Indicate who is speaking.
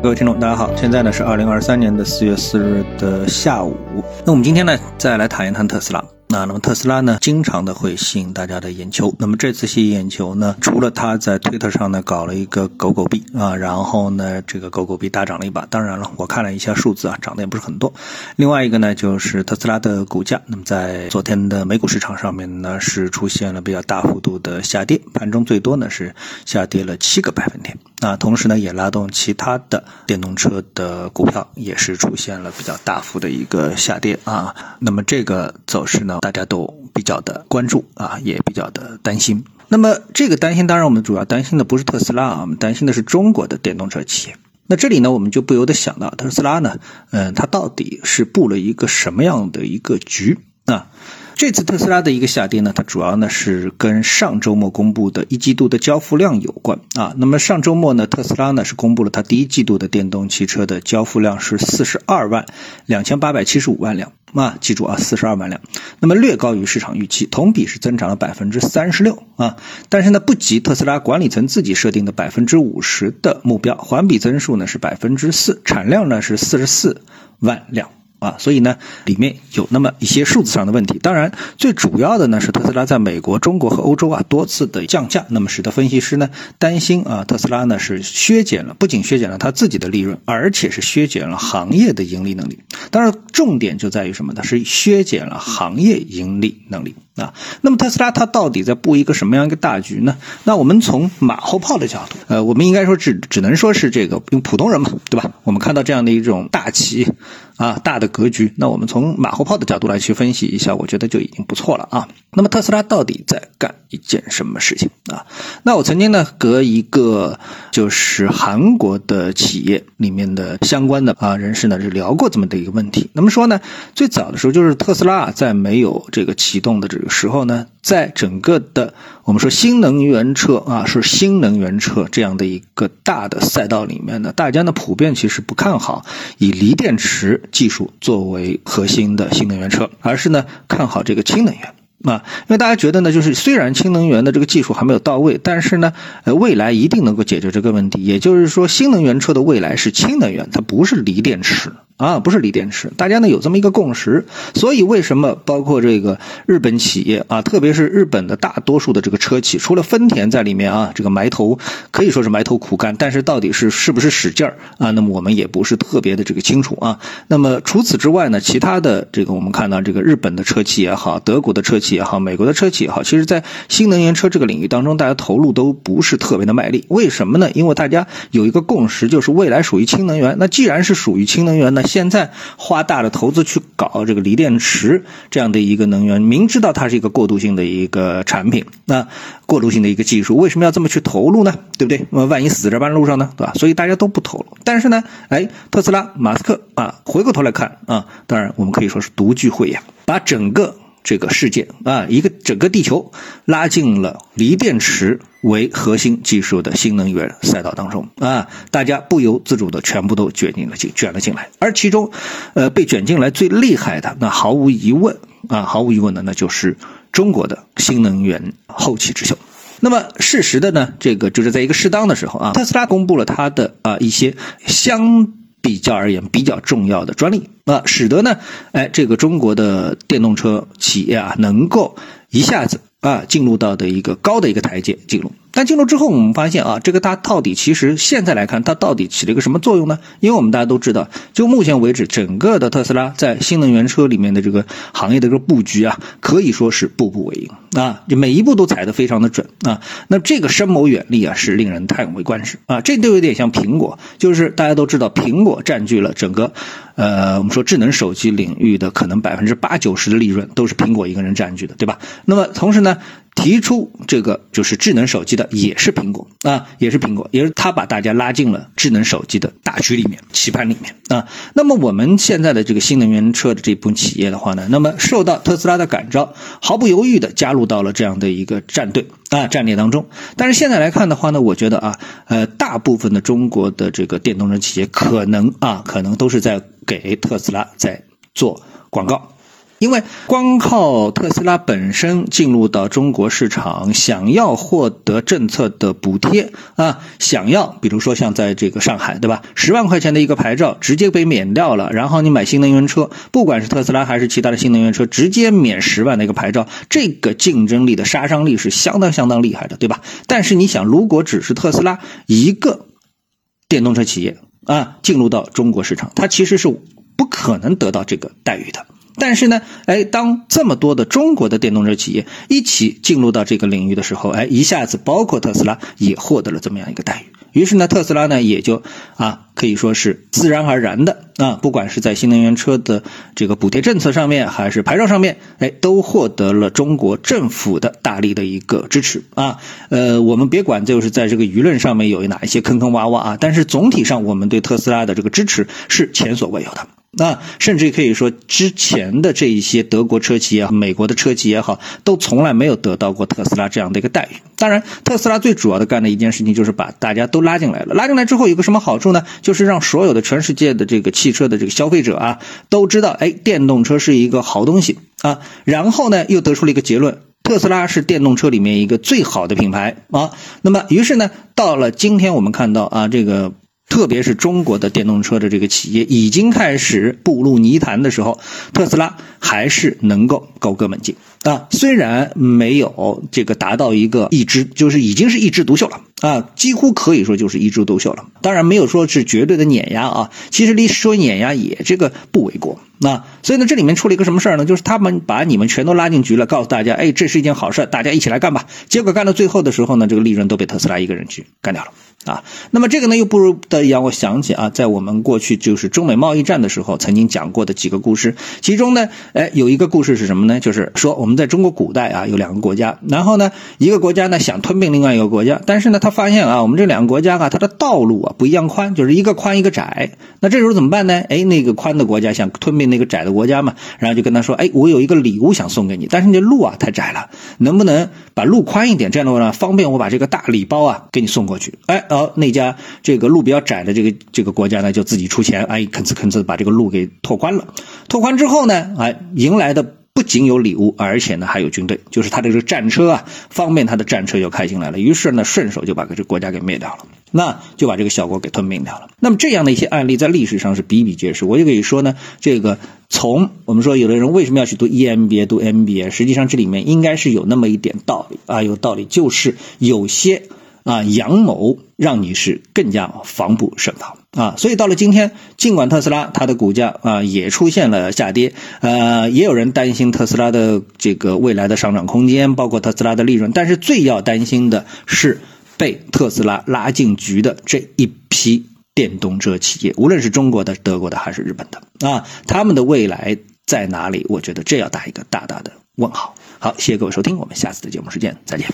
Speaker 1: 各位听众，大家好，现在呢是二零二三年的四月四日的下午。那我们今天呢再来谈一谈特斯拉。那那么特斯拉呢，经常的会吸引大家的眼球。那么这次吸引眼球呢，除了他在推特上呢搞了一个狗狗币啊，然后呢这个狗狗币大涨了一把。当然了，我看了一下数字啊，涨得也不是很多。另外一个呢，就是特斯拉的股价，那么在昨天的美股市场上面呢，是出现了比较大幅度的下跌，盘中最多呢是下跌了七个百分点。那同时呢，也拉动其他的电动车的股票也是出现了比较大幅的一个下跌啊。那么这个走势呢？大家都比较的关注啊，也比较的担心。那么这个担心，当然我们主要担心的不是特斯拉啊，我们担心的是中国的电动车企业。那这里呢，我们就不由得想到特斯拉呢，嗯，它到底是布了一个什么样的一个局啊？这次特斯拉的一个下跌呢，它主要呢是跟上周末公布的一季度的交付量有关啊。那么上周末呢，特斯拉呢是公布了它第一季度的电动汽车的交付量是四十二万两千八百七十五万辆啊，记住啊，四十二万辆。那么略高于市场预期，同比是增长了百分之三十六啊。但是呢，不及特斯拉管理层自己设定的百分之五十的目标，环比增速呢是百分之四，产量呢是四十四万辆。啊，所以呢，里面有那么一些数字上的问题。当然，最主要的呢是特斯拉在美国、中国和欧洲啊多次的降价，那么使得分析师呢担心啊，特斯拉呢是削减了，不仅削减了它自己的利润，而且是削减了行业的盈利能力。当然，重点就在于什么呢？是削减了行业盈利能力啊。那么特斯拉它到底在布一个什么样一个大局呢？那我们从马后炮的角度，呃，我们应该说只只能说是这个用普通人嘛，对吧？我们看到这样的一种大旗。啊，大的格局，那我们从马后炮的角度来去分析一下，我觉得就已经不错了啊。那么特斯拉到底在干一件什么事情啊？那我曾经呢，和一个就是韩国的企业里面的相关的啊人士呢，是聊过这么的一个问题。那么说呢，最早的时候就是特斯拉在没有这个启动的这个时候呢，在整个的我们说新能源车啊，是新能源车这样的一个大的赛道里面呢，大家呢普遍其实不看好以锂电池。技术作为核心的新能源车，而是呢看好这个氢能源。啊，因为大家觉得呢，就是虽然氢能源的这个技术还没有到位，但是呢，呃，未来一定能够解决这个问题。也就是说，新能源车的未来是氢能源，它不是锂电池。啊，不是锂电池，大家呢有这么一个共识，所以为什么包括这个日本企业啊，特别是日本的大多数的这个车企，除了丰田在里面啊，这个埋头可以说是埋头苦干，但是到底是是不是使劲儿啊？那么我们也不是特别的这个清楚啊。那么除此之外呢，其他的这个我们看到这个日本的车企也好，德国的车企也好，美国的车企也好，其实在新能源车这个领域当中，大家投入都不是特别的卖力。为什么呢？因为大家有一个共识，就是未来属于氢能源。那既然是属于氢能源那？现在花大的投资去搞这个锂电池这样的一个能源，明知道它是一个过渡性的一个产品，那过渡性的一个技术，为什么要这么去投入呢？对不对？那万一死在半路上呢？对吧？所以大家都不投入。但是呢，哎，特斯拉马斯克啊，回过头来看啊，当然我们可以说是独具慧眼，把整个。这个世界啊，一个整个地球拉进了锂电池为核心技术的新能源赛道当中啊，大家不由自主的全部都卷进了进卷了进来，而其中，呃，被卷进来最厉害的那毫无疑问啊，毫无疑问的那就是中国的新能源后起之秀。那么事实的呢，这个就是在一个适当的时候啊，特斯拉公布了它的啊一些相。比较而言比较重要的专利啊，使得呢，哎，这个中国的电动车企业啊，能够一下子啊进入到的一个高的一个台阶进入。但进入之后，我们发现啊，这个它到底其实现在来看，它到底起了一个什么作用呢？因为我们大家都知道，就目前为止，整个的特斯拉在新能源车里面的这个行业的这个布局啊，可以说是步步为营啊，就每一步都踩得非常的准啊。那这个深谋远虑啊，是令人叹为观止啊。这都有点像苹果，就是大家都知道，苹果占据了整个。呃，我们说智能手机领域的可能百分之八九十的利润都是苹果一个人占据的，对吧？那么同时呢，提出这个就是智能手机的也是苹果啊，也是苹果，也是他把大家拉进了智能手机的大局里面、棋盘里面啊。那么我们现在的这个新能源车的这部分企业的话呢，那么受到特斯拉的感召，毫不犹豫的加入到了这样的一个战队啊战列当中。但是现在来看的话呢，我觉得啊，呃，大部分的中国的这个电动车企业可能啊，可能都是在。给特斯拉在做广告，因为光靠特斯拉本身进入到中国市场，想要获得政策的补贴啊，想要比如说像在这个上海，对吧？十万块钱的一个牌照直接被免掉了，然后你买新能源车，不管是特斯拉还是其他的新能源车，直接免十万的一个牌照，这个竞争力的杀伤力是相当相当厉害的，对吧？但是你想，如果只是特斯拉一个电动车企业啊进入到中国市场，它其实是不可能得到这个待遇的。但是呢，哎，当这么多的中国的电动车企业一起进入到这个领域的时候，哎，一下子包括特斯拉也获得了这么样一个待遇。于是呢，特斯拉呢也就啊可以说是自然而然的啊，不管是在新能源车的这个补贴政策上面，还是牌照上面，哎，都获得了中国政府的大力的一个支持啊。呃，我们别管就是在这个舆论上面有哪一些坑坑洼洼啊，但是总体上我们对特斯拉的这个支持是前所未有的。那甚至可以说，之前的这一些德国车企也好，美国的车企也好，都从来没有得到过特斯拉这样的一个待遇。当然，特斯拉最主要的干的一件事情就是把大家都拉进来了。拉进来之后有个什么好处呢？就是让所有的全世界的这个汽车的这个消费者啊，都知道，哎，电动车是一个好东西啊。然后呢，又得出了一个结论：特斯拉是电动车里面一个最好的品牌啊。那么，于是呢，到了今天我们看到啊，这个。特别是中国的电动车的这个企业已经开始步入泥潭的时候，特斯拉还是能够高歌猛进啊！虽然没有这个达到一个一枝，就是已经是一枝独秀了啊，几乎可以说就是一枝独秀了。当然没有说是绝对的碾压啊，其实你说碾压也这个不为过。那所以呢，这里面出了一个什么事儿呢？就是他们把你们全都拉进局了，告诉大家，哎，这是一件好事，大家一起来干吧。结果干到最后的时候呢，这个利润都被特斯拉一个人去干掉了。啊，那么这个呢，又不如的让我想起啊，在我们过去就是中美贸易战的时候曾经讲过的几个故事，其中呢，哎，有一个故事是什么呢？就是说我们在中国古代啊，有两个国家，然后呢，一个国家呢想吞并另外一个国家，但是呢，他发现啊，我们这两个国家啊，它的道路啊不一样宽，就是一个宽一个窄。那这时候怎么办呢？哎，那个宽的国家想吞并那个窄的国家嘛，然后就跟他说，哎，我有一个礼物想送给你，但是你路啊太窄了，能不能把路宽一点？这样的话呢，方便我把这个大礼包啊给你送过去。哎。哦，那家这个路比较窄的这个这个国家呢，就自己出钱，哎，吭哧吭哧把这个路给拓宽了。拓宽之后呢，哎，迎来的不仅有礼物，而且呢还有军队，就是他的这个战车啊，方便他的战车就开进来了。于是呢，顺手就把这个国家给灭掉了，那就把这个小国给吞并掉了。那么这样的一些案例在历史上是比比皆是。我就可以说呢，这个从我们说有的人为什么要去读 EMBA、读 MBA，实际上这里面应该是有那么一点道理啊，有道理就是有些。啊，阳谋让你是更加防不胜防啊！所以到了今天，尽管特斯拉它的股价啊也出现了下跌，呃，也有人担心特斯拉的这个未来的上涨空间，包括特斯拉的利润，但是最要担心的是被特斯拉拉进局的这一批电动车企业，无论是中国的、德国的还是日本的啊，他们的未来在哪里？我觉得这要打一个大大的问号。好，谢谢各位收听，我们下次的节目时间再见。